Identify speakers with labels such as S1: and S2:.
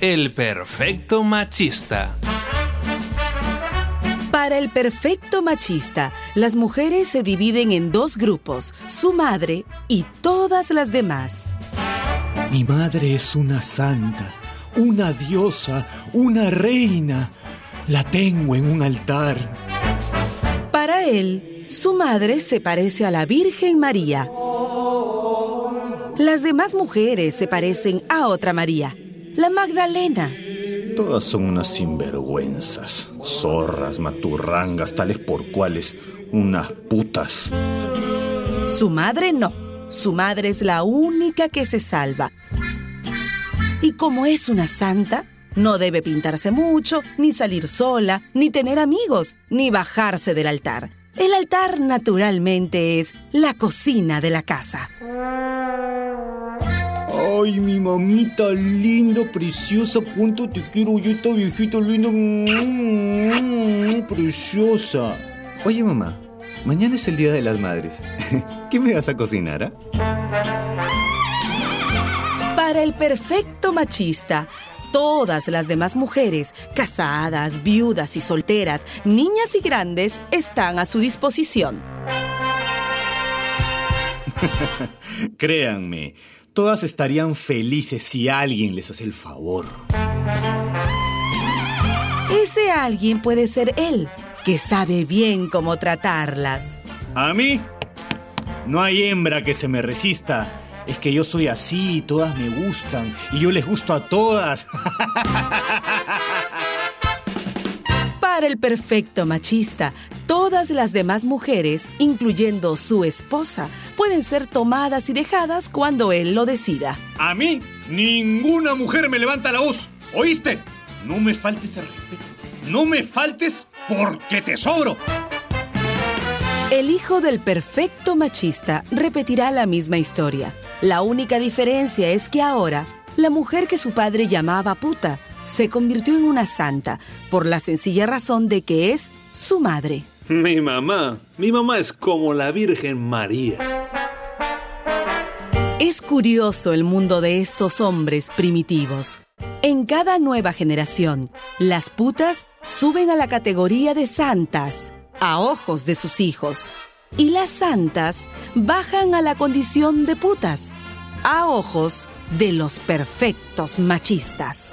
S1: el perfecto machista.
S2: Para el perfecto machista, las mujeres se dividen en dos grupos, su madre y todas las demás.
S3: Mi madre es una santa, una diosa, una reina. La tengo en un altar.
S2: Para él, su madre se parece a la Virgen María. Las demás mujeres se parecen a otra María, la Magdalena.
S3: Todas son unas sinvergüenzas, zorras, maturrangas, tales por cuales unas putas.
S2: Su madre no. Su madre es la única que se salva. Y como es una santa, no debe pintarse mucho, ni salir sola, ni tener amigos, ni bajarse del altar. El altar naturalmente es la cocina de la casa.
S3: Ay, mi mamita linda, preciosa, cuánto te quiero yo, esta viejita linda, mm, preciosa. Oye, mamá, mañana es el Día de las Madres. ¿Qué me vas a cocinar, ah?
S2: Para el perfecto machista, todas las demás mujeres, casadas, viudas y solteras, niñas y grandes, están a su disposición.
S3: Créanme, todas estarían felices si alguien les hace el favor.
S2: Ese alguien puede ser él, que sabe bien cómo tratarlas.
S3: ¿A mí? No hay hembra que se me resista. Es que yo soy así, todas me gustan y yo les gusto a todas.
S2: Para el perfecto machista, todas las demás mujeres, incluyendo su esposa, pueden ser tomadas y dejadas cuando él lo decida.
S3: A mí, ninguna mujer me levanta la voz. ¿Oíste? No me faltes el respeto. No me faltes porque te sobro.
S2: El hijo del perfecto machista repetirá la misma historia. La única diferencia es que ahora, la mujer que su padre llamaba puta se convirtió en una santa por la sencilla razón de que es su madre.
S1: Mi mamá, mi mamá es como la Virgen María.
S2: Es curioso el mundo de estos hombres primitivos. En cada nueva generación, las putas suben a la categoría de santas, a ojos de sus hijos, y las santas bajan a la condición de putas, a ojos de los perfectos machistas.